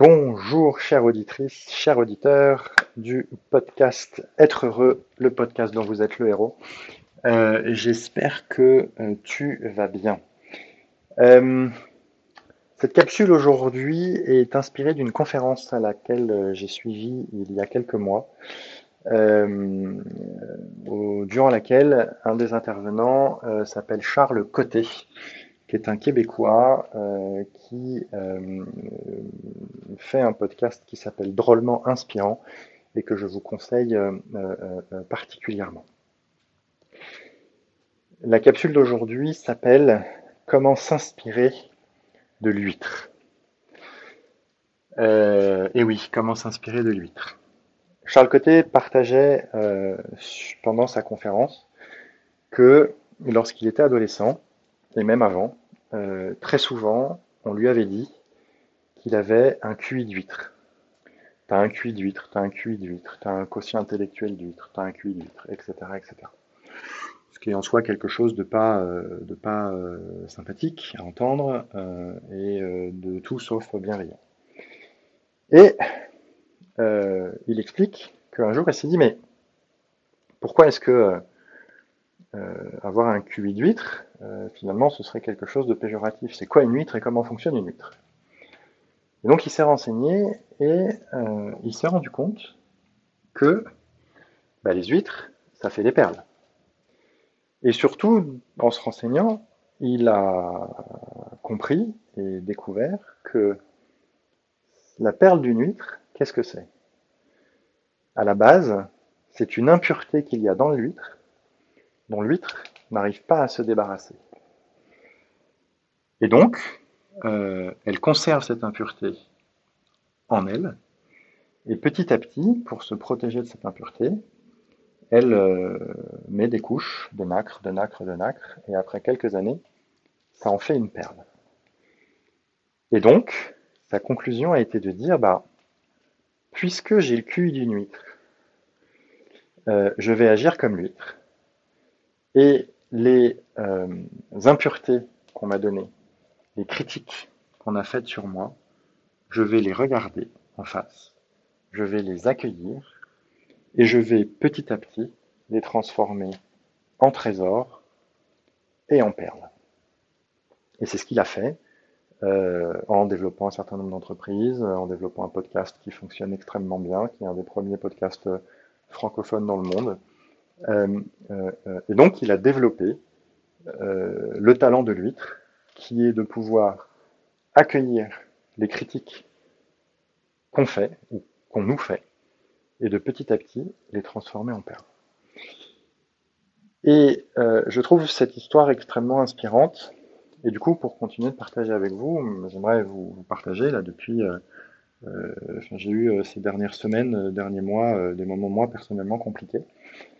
Bonjour chère auditrice, chers auditeurs du podcast Être heureux, le podcast dont vous êtes le héros. Euh, j'espère que euh, tu vas bien. Euh, cette capsule aujourd'hui est inspirée d'une conférence à laquelle j'ai suivi il y a quelques mois, durant laquelle un des intervenants s'appelle Charles Côté qui est un Québécois euh, qui euh, fait un podcast qui s'appelle Drôlement Inspirant et que je vous conseille euh, particulièrement. La capsule d'aujourd'hui s'appelle Comment s'inspirer de l'huître. et oui, comment s'inspirer de l'huître. Charles Côté partageait pendant sa conférence que lorsqu'il était adolescent, et même avant, euh, très souvent, on lui avait dit qu'il avait un QI d'huître. T'as un QI d'huître, t'as un QI d'huître, t'as un quotient intellectuel d'huître, t'as un QI d'huître, etc., etc. Ce qui est en soi quelque chose de pas, euh, de pas euh, sympathique à entendre et de tout sauf bienveillant. Et il explique qu'un jour, il s'est dit, mais pourquoi est-ce que avoir un QI d'huître, euh, finalement, ce serait quelque chose de péjoratif. C'est quoi une huître et comment fonctionne une huître? Et Donc il s'est renseigné et euh, il s'est rendu compte que bah, les huîtres, ça fait des perles. Et surtout, en se renseignant, il a compris et découvert que la perle d'une huître, qu'est-ce que c'est? À la base, c'est une impureté qu'il y a dans l'huître, dont l'huître n'arrive pas à se débarrasser. Et donc, euh, elle conserve cette impureté en elle, et petit à petit, pour se protéger de cette impureté, elle euh, met des couches de nacre, de nacre, de nacre, et après quelques années, ça en fait une perle. Et donc, sa conclusion a été de dire, bah, puisque j'ai le cul d'une huître, euh, je vais agir comme l'huître. Et les euh, impuretés qu'on m'a données, les critiques qu'on a faites sur moi, je vais les regarder en face, je vais les accueillir et je vais petit à petit les transformer en trésors et en perles. Et c'est ce qu'il a fait euh, en développant un certain nombre d'entreprises, en développant un podcast qui fonctionne extrêmement bien, qui est un des premiers podcasts francophones dans le monde, et donc, il a développé le talent de l'huître, qui est de pouvoir accueillir les critiques qu'on fait ou qu'on nous fait, et de petit à petit les transformer en perles. Et je trouve cette histoire extrêmement inspirante. Et du coup, pour continuer de partager avec vous, j'aimerais vous, partager là depuis. j'ai eu ces dernières semaines, derniers mois, des moments moi personnellement compliqués euh,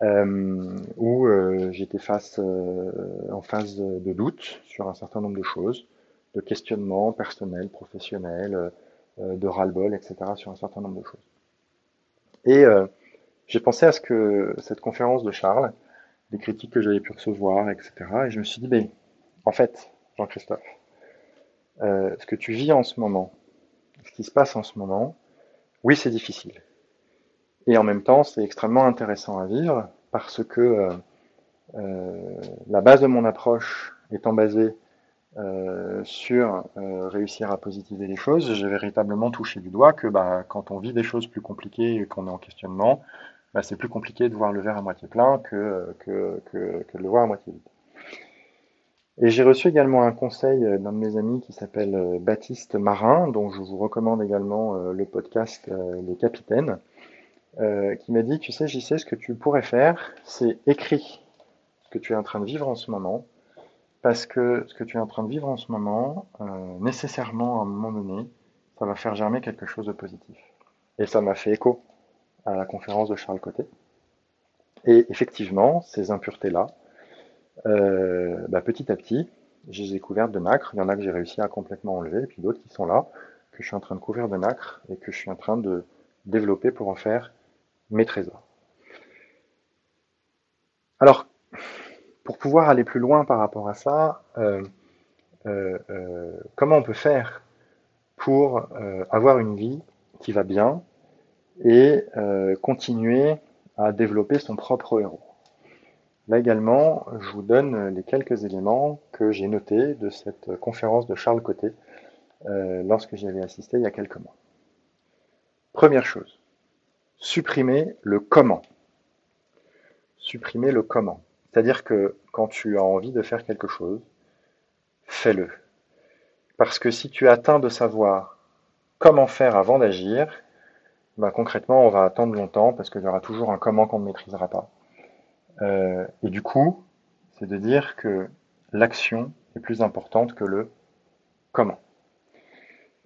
où euh, j'étais face, euh, en phase de, doute sur un certain nombre de choses, de questionnements personnels, professionnels, de ras-le-bol, etc., sur un certain nombre de choses. Et j'ai pensé à ce que cette conférence de Charles, les critiques que j'avais pu recevoir, etc., et je me suis dit, ben, en fait, Jean-Christophe, ce que tu vis en ce moment, ce qui se passe en ce moment, oui, c'est difficile. Et en même temps, c'est extrêmement intéressant à vivre parce que euh, euh, la base de mon approche étant basée euh, sur réussir à positiver les choses, j'ai véritablement touché du doigt que bah, quand on vit des choses plus compliquées et qu'on est en questionnement, bah, c'est plus compliqué de voir le verre à moitié plein que, que, de le voir à moitié vide. Et j'ai reçu également un conseil d'un de mes amis qui s'appelle Baptiste Marin, dont je vous recommande également le podcast Les Capitaines, euh, qui m'a dit, tu sais, j'y sais, ce que tu pourrais faire, c'est écrire ce que tu es en train de vivre en ce moment, parce que ce que tu es en train de vivre en ce moment, euh, nécessairement, à un moment donné, ça va faire germer quelque chose de positif. Et ça m'a fait écho à la conférence de Charles Côté. Et effectivement, ces impuretés-là, euh, bah, petit à petit, je les ai couvertes de nacre. Il y en a que j'ai réussi à complètement enlever, et puis d'autres qui sont là, que je suis en train de couvrir de nacre, et que je suis en train de développer pour en faire mes trésors. Alors, pour pouvoir aller plus loin par rapport à ça, euh, euh, euh, comment on peut faire pour euh, avoir une vie qui va bien et euh, continuer à développer son propre héros? Là également, je vous donne les quelques éléments que j'ai notés de cette conférence de Charles Côté lorsque j'y avais assisté il y a quelques mois. Première chose, supprimer le comment. Supprimer le comment. C'est-à-dire que quand tu as envie de faire quelque chose, fais-le. Parce que si tu atteins de savoir comment faire avant d'agir, bah, concrètement, on va attendre longtemps parce qu'il y aura toujours un comment qu'on ne maîtrisera pas. Euh, et du coup, c'est de dire que l'action est plus importante que le comment.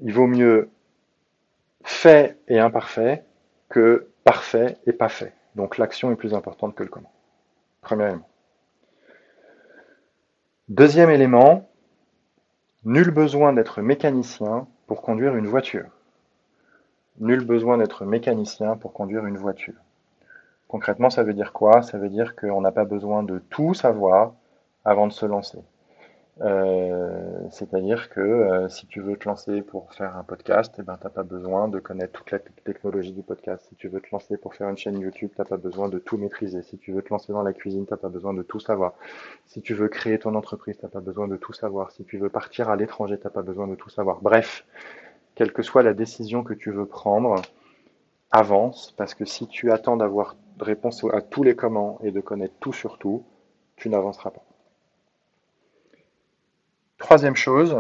Il vaut mieux fait et imparfait parfait et pas fait. Donc l'action est plus importante que le comment. Premier élément. Deuxième élément, Nul besoin d'être mécanicien pour conduire une voiture. Nul besoin d'être mécanicien pour conduire une voiture. Concrètement, ça veut dire quoi? Ça veut dire qu'on n'a pas besoin de tout savoir avant de se lancer. Euh, c'est-à-dire que euh, si tu veux te lancer pour faire un podcast, eh ben, tu n'as pas besoin de connaître toute la technologie du podcast. Si tu veux te lancer pour faire une chaîne YouTube, tu n'as pas besoin de tout maîtriser. Si tu veux te lancer dans la cuisine, tu n'as pas besoin de tout savoir. Si tu veux créer ton entreprise, tu n'as pas besoin de tout savoir. Si tu veux partir à l'étranger, tu n'as pas besoin de tout savoir. Bref, quelle que soit la décision que tu veux prendre, avance, parce que si tu attends d'avoir réponse à tous les comment et de connaître tout sur tout, tu n'avanceras pas. Troisième chose,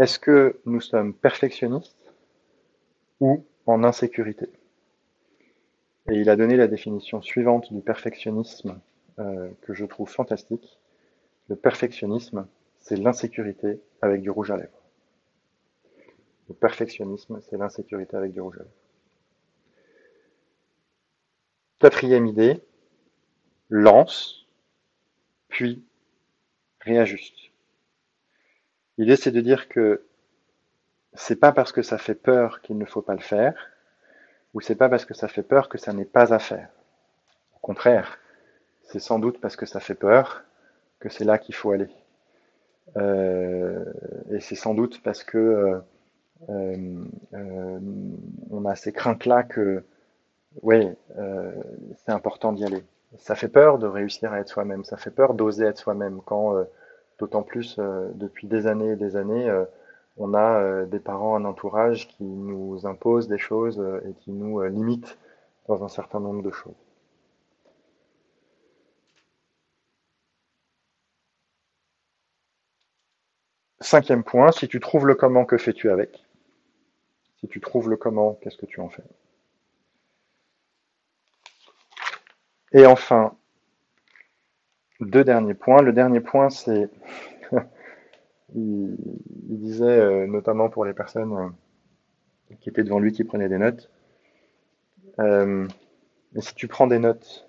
est-ce que nous sommes perfectionnistes ou en insécurité? Et il a donné la définition suivante du perfectionnisme euh, que je trouve fantastique. Le perfectionnisme, c'est l'insécurité avec du rouge à lèvres. Le perfectionnisme, c'est l'insécurité avec du rouge à lèvres. Quatrième idée, lance puis réajuste. L'idée, c'est de dire que c'est pas parce que ça fait peur qu'il ne faut pas le faire, ou c'est pas parce que ça fait peur que ça n'est pas à faire. Au contraire, c'est sans doute parce que ça fait peur que c'est là qu'il faut aller. Euh, et c'est sans doute parce que euh, euh, on a ces craintes-là que, oui, c'est important d'y aller ça fait peur de réussir à être soi-même, ça fait peur d'oser être soi-même quand, euh, d'autant plus euh, depuis des années et des années, euh, on a des parents, un entourage qui nous imposent des choses et qui nous limitent dans un certain nombre de choses. Cinquième point, si tu trouves le comment, que fais-tu avec? Si tu trouves le comment, qu'est-ce que tu en fais? Et enfin, deux derniers points. Le dernier point, c'est, il, disait euh, notamment pour les personnes euh, qui étaient devant lui, qui prenaient des notes, euh, mais si tu prends des notes,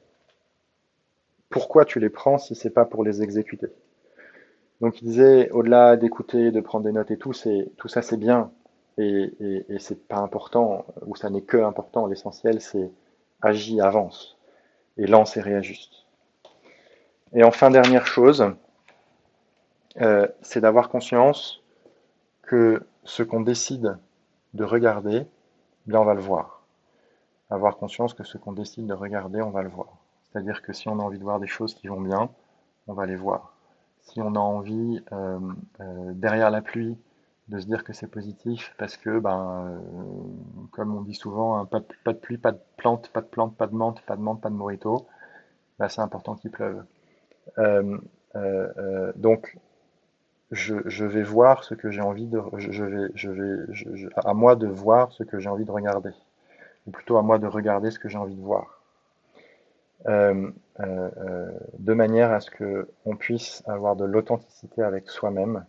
pourquoi tu les prends si c'est pas pour les exécuter? Donc il disait, au-delà d'écouter, de prendre des notes et tout, c'est tout ça c'est bien et, et, et c'est pas important ou ça n'est que important. L'essentiel c'est agis, avance et lance et réajuste. Et enfin, dernière chose, euh, c'est d'avoir conscience que ce qu'on décide de regarder, bien on va le voir. Avoir conscience que ce qu'on décide de regarder, on va le voir. C'est-à-dire que si on a envie de voir des choses qui vont bien, on va les voir. Si on a envie, euh, euh, derrière la pluie, de se dire que c'est positif, parce que, ben, comme on dit souvent, hein, pas, de, pluie, pas de plante, pas de plante, pas de menthe, pas de menthe, pas de morito, ben, c'est important qu'il pleuve. Euh, euh, euh, donc, je, vais voir ce que j'ai envie de, à moi de voir ce que j'ai envie de regarder, ou plutôt à moi de regarder ce que j'ai envie de voir, de manière à ce que on puisse avoir de l'authenticité avec soi-même,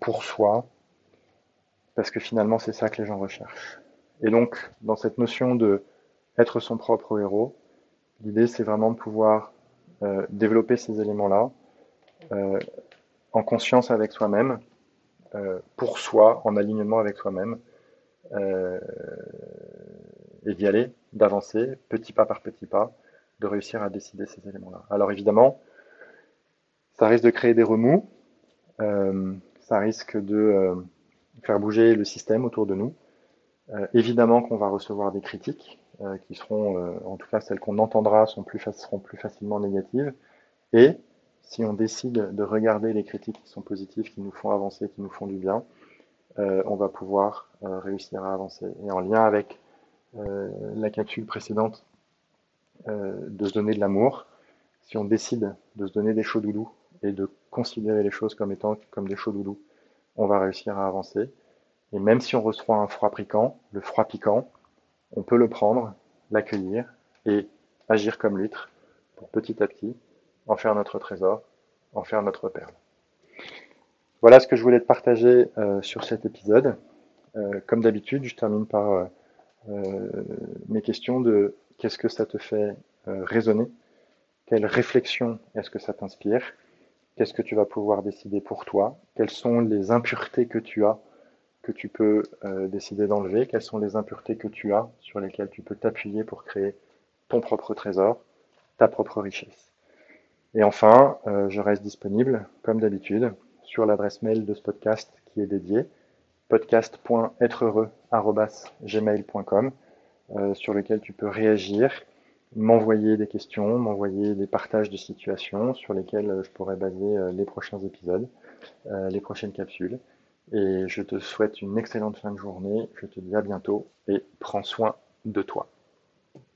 pour soi, parce que finalement c'est ça que les gens recherchent. Et donc, dans cette notion de être son propre héros, l'idée c'est vraiment de pouvoir euh, développer ces éléments-là euh, en conscience avec soi-même, euh, pour soi, en alignement avec soi-même, et d'y aller, d'avancer petit pas par petit pas, de réussir à décider ces éléments-là. Alors évidemment, ça risque de créer des remous, ça risque de faire bouger le système autour de nous. évidemment qu'on va recevoir des critiques qui seront, en tout cas celles qu'on entendra, seront plus facilement négatives. Et si on décide de regarder les critiques qui sont positives, qui nous font avancer, qui nous font du bien, euh, on va pouvoir euh, réussir à avancer. Et en lien avec euh, la capsule précédente, de se donner de l'amour, si on décide de se donner des chauds doudous et de considérer les choses comme étant comme des chauds doudous, on va réussir à avancer. Et même si on reçoit un froid piquant, le froid piquant, on peut le prendre, l'accueillir et agir comme l'huître pour petit à petit en faire notre trésor, en faire notre perle. Voilà ce que je voulais te partager euh, sur cet épisode. Euh, comme d'habitude, je termine par euh, mes questions de qu'est-ce que ça te fait raisonner, quelle réflexion est-ce que ça t'inspire, qu'est-ce que tu vas pouvoir décider pour toi, quelles sont les impuretés que tu as que tu peux décider d'enlever, quelles sont les impuretés que tu as sur lesquelles tu peux t'appuyer pour créer ton propre trésor, ta propre richesse? Et enfin, euh, je reste disponible, comme d'habitude, sur l'adresse mail de ce podcast qui est dédiée, podcast.êtreheureux.gmail.com, euh, sur lequel tu peux réagir, m'envoyer des questions, m'envoyer des partages de situations sur lesquels euh, je pourrais baser les prochains épisodes, les prochaines capsules. Et je te souhaite une excellente fin de journée, je te dis à bientôt et prends soin de toi.